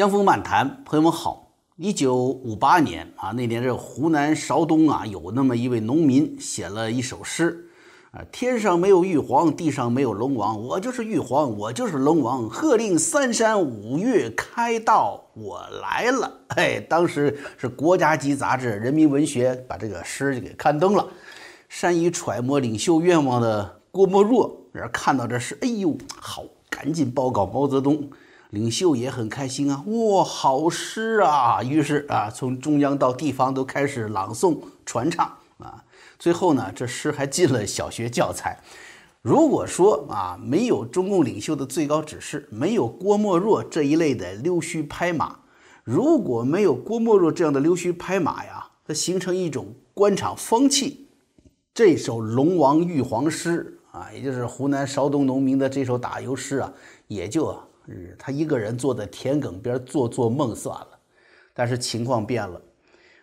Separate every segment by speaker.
Speaker 1: 江峰漫谈，朋友们好。一九五八年啊，那年这湖南邵东啊，有那么一位农民写了一首诗啊：“天上没有玉皇，地上没有龙王，我就是玉皇，我就是龙王。喝令三山五岳开道，我来了。” 哎，当时是国家级杂志《人民文学》把这个诗就给刊登了。善于揣摩领袖愿望的郭沫若，然看到这诗，哎呦，好，赶紧报告毛泽东。领袖也很开心啊，哇，好诗啊！于是啊，从中央到地方都开始朗诵传唱啊。最后呢，这诗还进了小学教材。如果说啊，没有中共领袖的最高指示，没有郭沫若这一类的溜须拍马，如果没有郭沫若这样的溜须拍马呀，它形成一种官场风气，这首龙王玉皇诗啊，也就是湖南邵东农民的这首打油诗啊，也就。他一个人坐在田埂边做做梦算了，但是情况变了，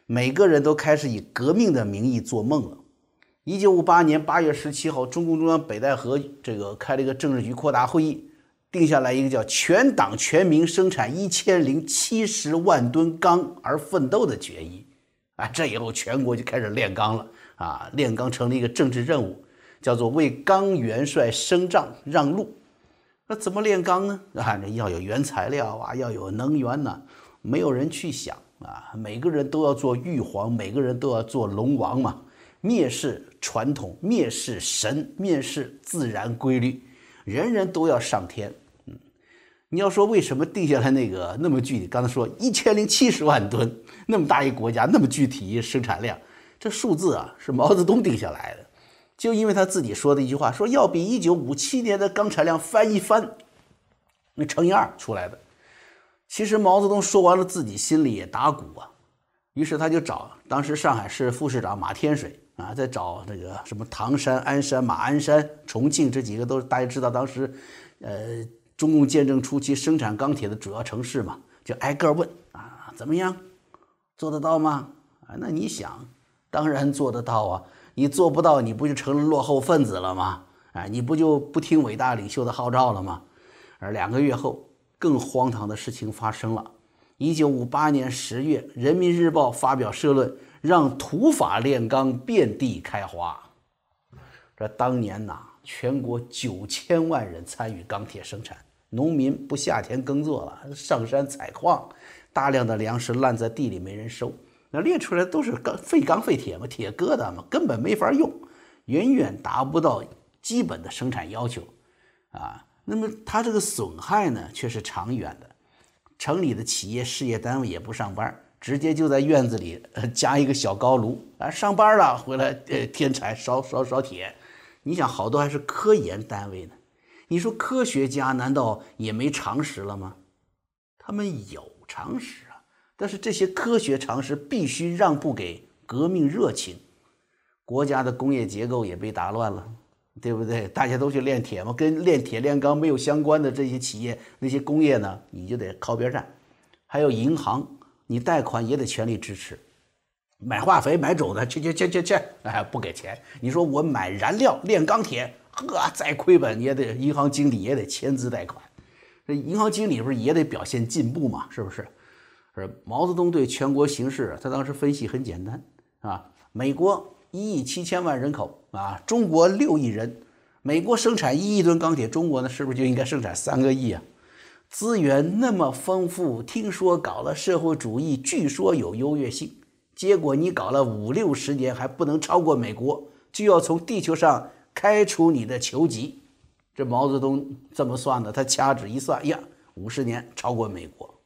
Speaker 1: 每个人都开始以革命的名义做梦了。一九五八年八月十七号，中共中央北戴河这个开了一个政治局扩大会议，定下来一个叫“全党全民生产一千零七十万吨钢而奋斗”的决议。啊，这以后全国就开始炼钢了啊，炼钢成了一个政治任务，叫做为钢元帅升帐让路。那怎么炼钢呢？啊，要有原材料啊，要有能源呢，没有人去想啊。每个人都要做玉皇，每个人都要做龙王嘛。蔑视传统，蔑视神，蔑视自然规律，人人都要上天。嗯，你要说为什么定下来那个那么具体？刚才说一千零七十万吨，那么大一国家，那么具体生产量，这数字啊是毛泽东定下来的。就因为他自己说的一句话，说要比一九五七年的钢产量翻一番，那乘以二出来的。其实毛泽东说完了，自己心里也打鼓啊。于是他就找当时上海市副市长马天水啊，在找那个什么唐山、鞍山、马鞍山、重庆这几个都是大家知道当时，呃，中共建政初期生产钢铁的主要城市嘛，就挨个问啊，怎么样，做得到吗？啊，那你想，当然做得到啊。你做不到，你不就成了落后分子了吗？哎，你不就不听伟大领袖的号召了吗？而两个月后，更荒唐的事情发生了。一九五八年十月，《人民日报》发表社论，让土法炼钢遍地开花。这当年呐，全国九千万人参与钢铁生产，农民不下田耕作了，上山采矿，大量的粮食烂在地里没人收。那炼出来都是钢废钢废铁嘛，铁疙瘩嘛，根本没法用，远远达不到基本的生产要求，啊，那么它这个损害呢，却是长远的。城里的企业事业单位也不上班，直接就在院子里加一个小高炉啊，上班了回来呃添柴烧烧烧铁。你想，好多还是科研单位呢，你说科学家难道也没常识了吗？他们有常识。但是这些科学常识必须让步给革命热情，国家的工业结构也被打乱了，对不对？大家都去炼铁嘛，跟炼铁炼钢没有相关的这些企业、那些工业呢，你就得靠边站。还有银行，你贷款也得全力支持，买化肥、买种子，去去去去去，哎，不给钱。你说我买燃料炼钢铁，呵，再亏本也得银行经理也得签字贷款。这银行经理不是也得表现进步嘛？是不是？是毛泽东对全国形势，他当时分析很简单啊。美国一亿七千万人口啊，中国六亿人，美国生产一亿吨钢铁，中国呢是不是就应该生产三个亿啊？资源那么丰富，听说搞了社会主义，据说有优越性，结果你搞了五六十年还不能超过美国，就要从地球上开除你的球籍。这毛泽东这么算的，他掐指一算，呀，五十年超过美国。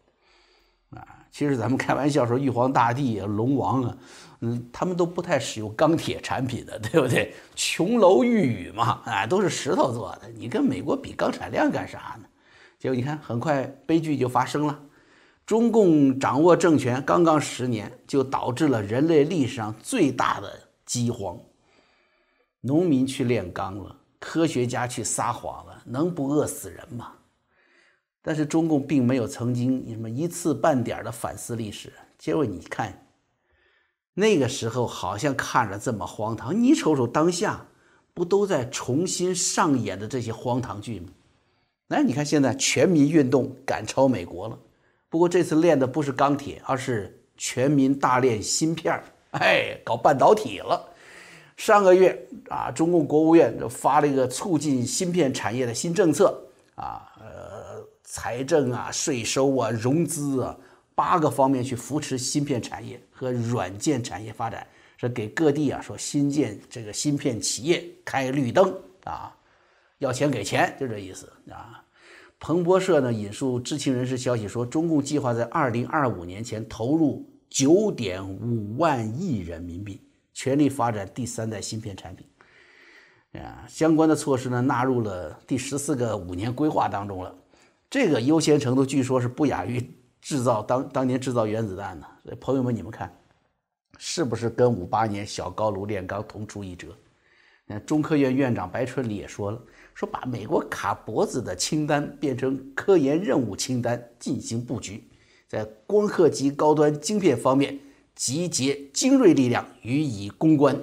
Speaker 1: 其实咱们开玩笑说玉皇大帝啊、龙王啊，嗯，他们都不太使用钢铁产品的，对不对？琼楼玉宇嘛，啊，都是石头做的。你跟美国比钢产量干啥呢？结果你看，很快悲剧就发生了。中共掌握政权刚刚十年，就导致了人类历史上最大的饥荒。农民去炼钢了，科学家去撒谎了，能不饿死人吗？但是中共并没有曾经什么一次半点的反思历史。结果你看，那个时候好像看着这么荒唐，你瞅瞅当下，不都在重新上演的这些荒唐剧吗？那你看现在全民运动赶超美国了，不过这次练的不是钢铁，而是全民大炼芯片儿，哎，搞半导体了。上个月啊，中共国务院就发了一个促进芯片产业的新政策啊，财政啊、税收啊、融资啊，八个方面去扶持芯片产业和软件产业发展，是给各地啊说新建这个芯片企业开绿灯啊，要钱给钱，就这意思啊。彭博社呢引述知情人士消息说，中共计划在二零二五年前投入九点五万亿人民币。全力发展第三代芯片产品，啊，相关的措施呢纳入了第十四个五年规划当中了。这个优先程度据说是不亚于制造当当年制造原子弹的。所以朋友们，你们看，是不是跟五八年小高炉炼钢同出一辙？那中科院院长白春礼也说了，说把美国卡脖子的清单变成科研任务清单进行布局，在光刻机高端晶片方面。集结精锐力量予以攻关。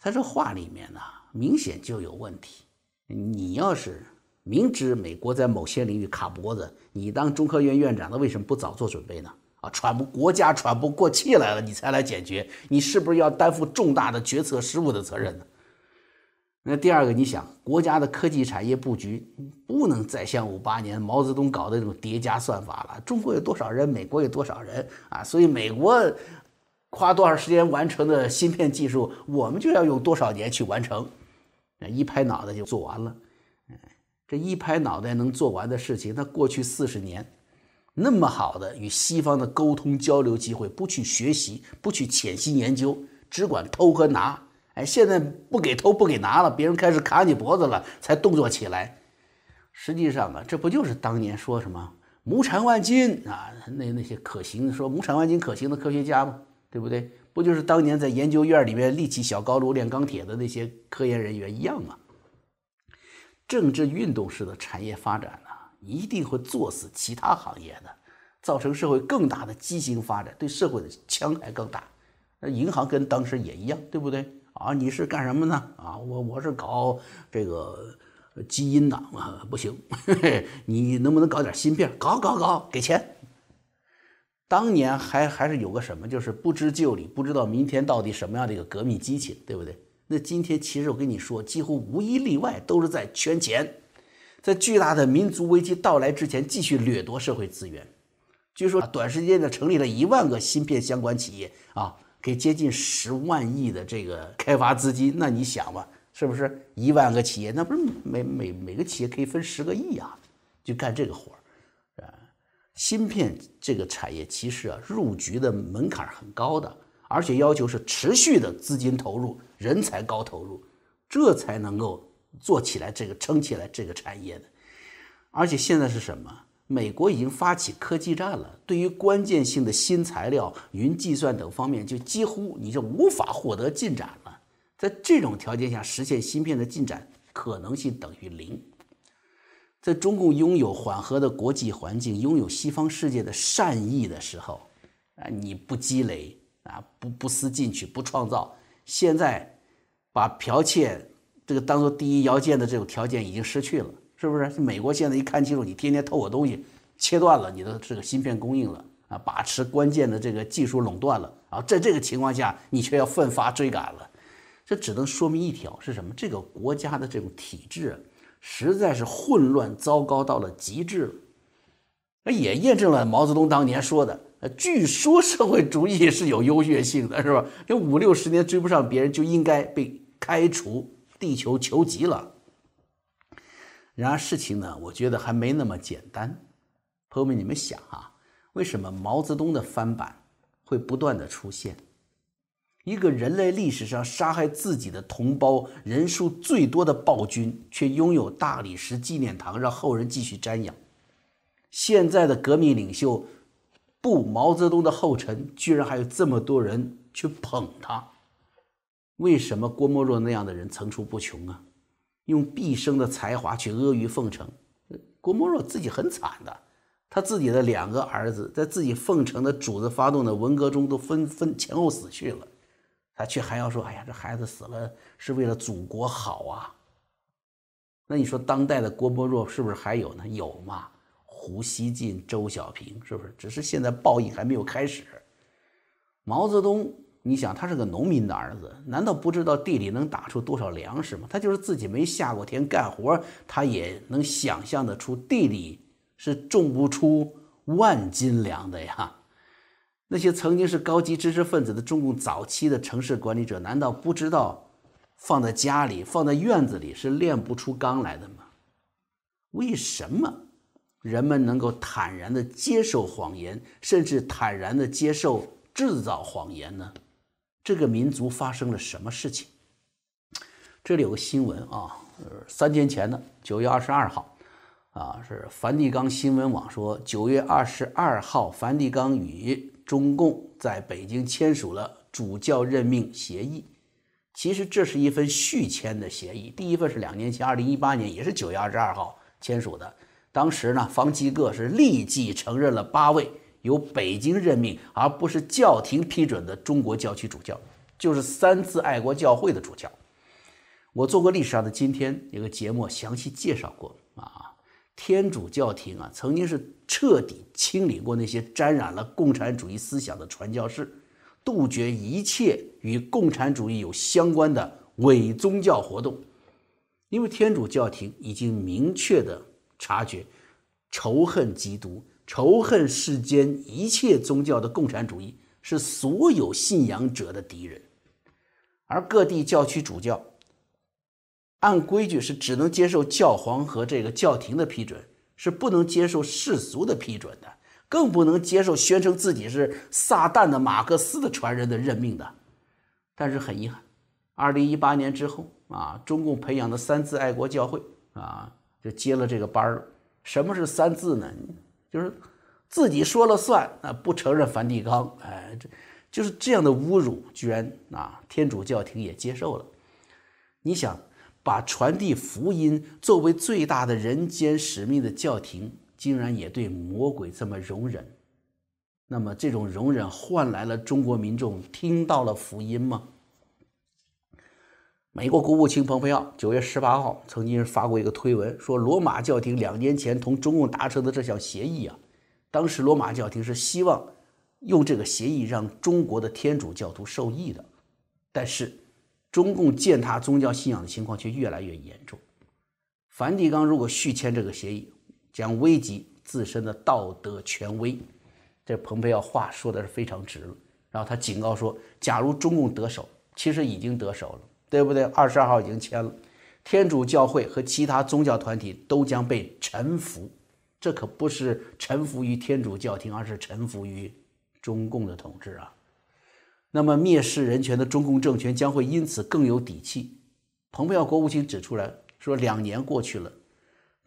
Speaker 1: 他这话里面呢，明显就有问题。你要是明知美国在某些领域卡脖子，你当中科院院长的为什么不早做准备呢？啊，喘不国家喘不过气来了，你才来解决，你是不是要担负重大的决策失误的责任呢？那第二个，你想国家的科技产业布局不能再像五八年毛泽东搞的那种叠加算法了。中国有多少人，美国有多少人啊？所以美国花多少时间完成的芯片技术，我们就要用多少年去完成。一拍脑袋就做完了。这一拍脑袋能做完的事情，那过去四十年那么好的与西方的沟通交流机会，不去学习，不去潜心研究，只管偷和拿。哎，现在不给偷不给拿了，别人开始卡你脖子了，才动作起来。实际上啊，这不就是当年说什么“亩产万斤”啊？那那些可行说“亩产万斤”可行的科学家吗？对不对？不就是当年在研究院里面立起小高炉炼钢铁的那些科研人员一样吗？政治运动式的产业发展呢，一定会作死其他行业的，造成社会更大的畸形发展，对社会的伤害更大。那银行跟当时也一样，对不对？啊，你是干什么呢？啊，我我是搞这个基因的啊，不行，你能不能搞点芯片？搞搞搞，给钱。当年还还是有个什么，就是不知就里，不知道明天到底什么样的一个革命激情，对不对？那今天其实我跟你说，几乎无一例外都是在圈钱，在巨大的民族危机到来之前继续掠夺社会资源。据说短时间内成立了一万个芯片相关企业啊。给接近十万亿的这个开发资金，那你想吧，是不是一万个企业？那不是每每每个企业可以分十个亿啊？就干这个活儿，啊，芯片这个产业其实啊，入局的门槛很高的，而且要求是持续的资金投入、人才高投入，这才能够做起来这个撑起来这个产业的。而且现在是什么？美国已经发起科技战了，对于关键性的新材料、云计算等方面，就几乎你就无法获得进展了。在这种条件下，实现芯片的进展可能性等于零。在中共拥有缓和的国际环境、拥有西方世界的善意的时候，啊，你不积累啊，不不思进取，不创造，现在把剽窃这个当做第一要件的这种条件已经失去了。是不是？美国现在一看清楚，你天天偷我东西，切断了你的这个芯片供应了啊，把持关键的这个技术垄断了啊，在这个情况下，你却要奋发追赶了，这只能说明一条是什么？这个国家的这种体制实在是混乱糟糕到了极致了。那也验证了毛泽东当年说的：“呃，据说社会主义是有优越性的，是吧？这五六十年追不上别人，就应该被开除地球球籍了。”然而事情呢，我觉得还没那么简单。朋友们，你们想啊，为什么毛泽东的翻版会不断的出现？一个人类历史上杀害自己的同胞人数最多的暴君，却拥有大理石纪念堂让后人继续瞻仰。现在的革命领袖步毛泽东的后尘，居然还有这么多人去捧他。为什么郭沫若那样的人层出不穷啊？用毕生的才华去阿谀奉承，郭沫若自己很惨的，他自己的两个儿子在自己奉承的主子发动的文革中都纷纷前后死去了，他却还要说：“哎呀，这孩子死了是为了祖国好啊。”那你说当代的郭沫若是不是还有呢？有嘛？胡锡进、周小平，是不是？只是现在报应还没有开始。毛泽东，你想他是个农民的儿子，难道不知道地里能打出多少粮食吗？他就是自己没下过田干活，他也能想象得出地里是种不出万斤粮的呀。那些曾经是高级知识分子的中共早期的城市管理者，难道不知道放在家里、放在院子里是炼不出钢来的吗？为什么人们能够坦然地接受谎言，甚至坦然地接受制造谎言呢？这个民族发生了什么事情？这里有个新闻啊，呃三天前的九月二十二号，啊，是梵蒂冈新闻网说，九月二十二号，梵蒂冈与中共在北京签署了主教任命协议，其实这是一份续签的协议。第一份是两年前，二零一八年也是九月二十二号签署的。当时呢，方济各是立即承认了八位由北京任命而不是教廷批准的中国教区主教，就是三自爱国教会的主教。我做过历史上的今天有个节目详细介绍过啊。天主教廷啊，曾经是彻底清理过那些沾染了共产主义思想的传教士，杜绝一切与共产主义有相关的伪宗教活动。因为天主教廷已经明确的察觉，仇恨基督、仇恨世间一切宗教的共产主义是所有信仰者的敌人，而各地教区主教。按规矩是只能接受教皇和这个教廷的批准，是不能接受世俗的批准的，更不能接受宣称自己是撒旦的马克思的传人的任命的。但是很遗憾，二零一八年之后啊，中共培养的三自爱国教会啊，就接了这个班儿。什么是三自呢？就是自己说了算啊，不承认梵蒂冈。哎，这就是这样的侮辱，居然啊，天主教廷也接受了。你想？把传递福音作为最大的人间使命的教廷，竟然也对魔鬼这么容忍，那么这种容忍换来了中国民众听到了福音吗？美国国务卿蓬佩奥九月十八号曾经发过一个推文，说罗马教廷两年前同中共达成的这项协议啊，当时罗马教廷是希望用这个协议让中国的天主教徒受益的，但是。中共践踏宗教信仰的情况却越来越严重。梵蒂冈如果续签这个协议，将危及自身的道德权威。这蓬佩奥话说的是非常直了。然后他警告说，假如中共得手，其实已经得手了，对不对？二十二号已经签了，天主教会和其他宗教团体都将被臣服。这可不是臣服于天主教廷，而是臣服于中共的统治啊。那么，蔑视人权的中共政权将会因此更有底气。蓬佩奥国务卿指出来说，两年过去了，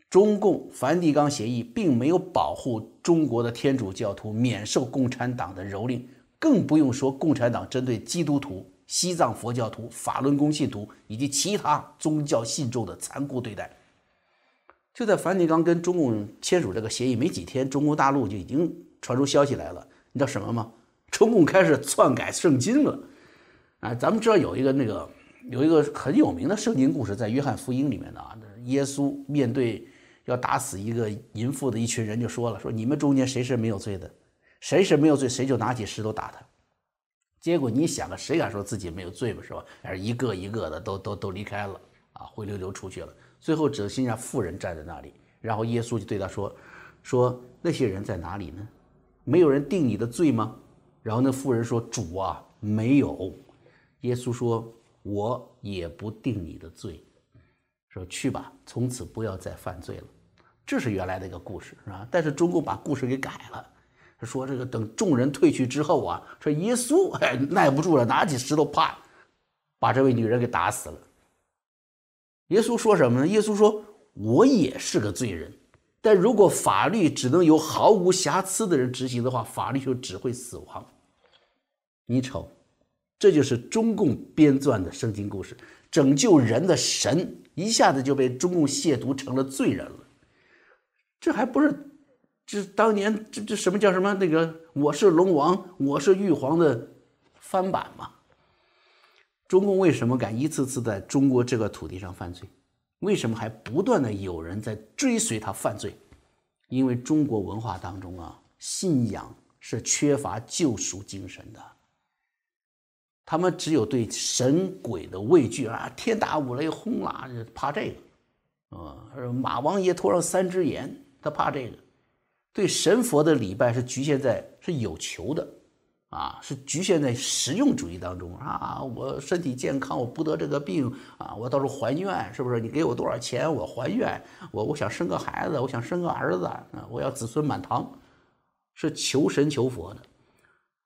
Speaker 1: 中共梵蒂冈协议并没有保护中国的天主教徒免受共产党的蹂躏，更不用说共产党针对基督徒、西藏佛教徒、法轮功信徒以及其他宗教信众的残酷对待。就在梵蒂冈跟中共签署这个协议没几天，中国大陆就已经传出消息来了，你知道什么吗？中共开始篡改圣经了，啊，咱们知道有一个那个有一个很有名的圣经故事，在约翰福音里面的啊，耶稣面对要打死一个淫妇的一群人，就说了：说你们中间谁是没有罪的，谁是没有罪，谁就拿起石头打他。结果你想啊，谁敢说自己没有罪嘛，是吧？而一个一个的都都都离开了啊，灰溜溜出去了。最后只剩下妇人站在那里，然后耶稣就对他说：说那些人在哪里呢？没有人定你的罪吗？然后那妇人说：“主啊，没有。”耶稣说：“我也不定你的罪，说去吧，从此不要再犯罪了。”这是原来的一个故事，是吧？但是中共把故事给改了，他说这个等众人退去之后啊，说耶稣哎耐不住了，拿起石头啪，把这位女人给打死了。耶稣说什么呢？耶稣说：“我也是个罪人。”但如果法律只能由毫无瑕疵的人执行的话，法律就只会死亡。你瞅，这就是中共编撰的圣经故事，拯救人的神一下子就被中共亵渎成了罪人了。这还不是，这当年这这什么叫什么那个我是龙王，我是玉皇的翻版嘛？中共为什么敢一次次在中国这个土地上犯罪？为什么还不断的有人在追随他犯罪？因为中国文化当中啊，信仰是缺乏救赎精神的。他们只有对神鬼的畏惧啊，天打五雷轰啦，怕这个，啊，马王爷头上三只眼，他怕这个。对神佛的礼拜是局限在是有求的，啊，是局限在实用主义当中啊。我身体健康，我不得这个病啊，我到时候还愿，是不是？你给我多少钱，我还愿。我我想生个孩子，我想生个儿子啊，我要子孙满堂，是求神求佛的。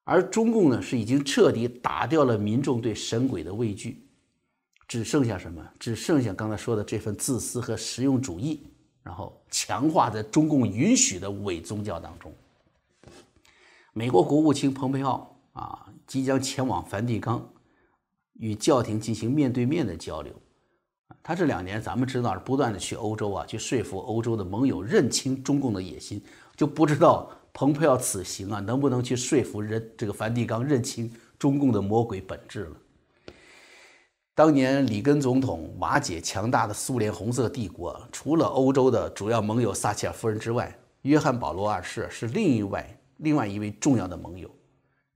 Speaker 1: 而中共呢，是已经彻底打掉了民众对神鬼的畏惧，只剩下什么？只剩下刚才说的这份自私和实用主义。然后强化在中共允许的伪宗教当中。美国国务卿蓬佩奥啊，即将前往梵蒂冈，与教廷进行面对面的交流。他这两年咱们知道是不断的去欧洲啊，去说服欧洲的盟友认清中共的野心，就不知道蓬佩奥此行啊，能不能去说服人这个梵蒂冈认清中共的魔鬼本质了。当年里根总统瓦解强大的苏联红色帝国，除了欧洲的主要盟友撒切尔夫人之外，约翰保罗二世是另一外另外一位重要的盟友。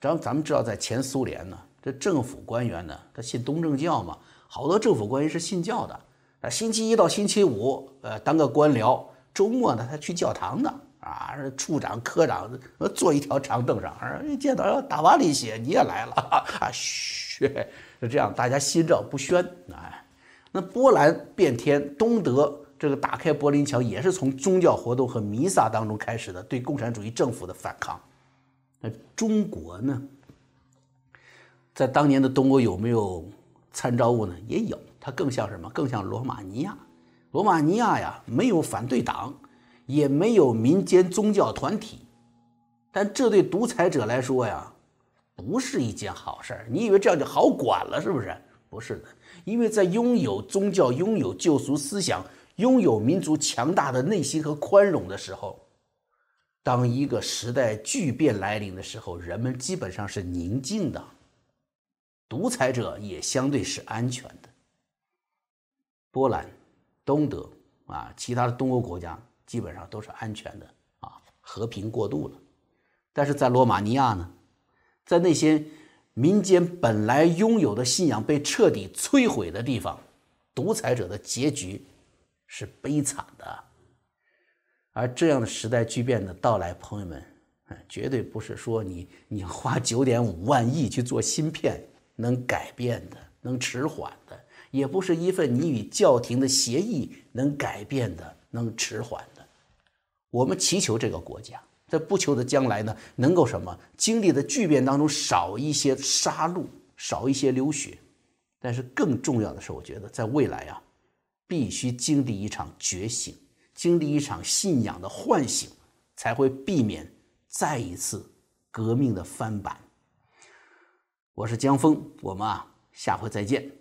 Speaker 1: 咱咱们知道，在前苏联呢，这政府官员呢，他信东正教嘛，好多政府官员是信教的。啊，星期一到星期五，呃，当个官僚，周末呢，他去教堂的。啊，处长、科长坐一条长凳上，见到要打瓦里写，你也来了啊？嘘。是这样，大家心照不宣。哎，那波兰变天，东德这个打开柏林墙，也是从宗教活动和弥撒当中开始的对共产主义政府的反抗。那中国呢，在当年的东欧有没有参照物呢？也有，它更像什么？更像罗马尼亚。罗马尼亚呀，没有反对党，也没有民间宗教团体，但这对独裁者来说呀。不是一件好事儿，你以为这样就好管了？是不是？不是的，因为在拥有宗教、拥有救赎思想、拥有民族强大的内心和宽容的时候，当一个时代巨变来临的时候，人们基本上是宁静的，独裁者也相对是安全的。波兰、东德啊，其他的东欧国家基本上都是安全的啊，和平过渡了。但是在罗马尼亚呢？在那些民间本来拥有的信仰被彻底摧毁的地方，独裁者的结局是悲惨的。而这样的时代巨变的到来，朋友们，绝对不是说你你花九点五万亿去做芯片能改变的，能迟缓的，也不是一份你与教廷的协议能改变的，能迟缓的。我们祈求这个国家。在不求的将来呢，能够什么经历的巨变当中少一些杀戮，少一些流血，但是更重要的是，我觉得在未来啊，必须经历一场觉醒，经历一场信仰的唤醒，才会避免再一次革命的翻版。我是江峰，我们啊，下回再见。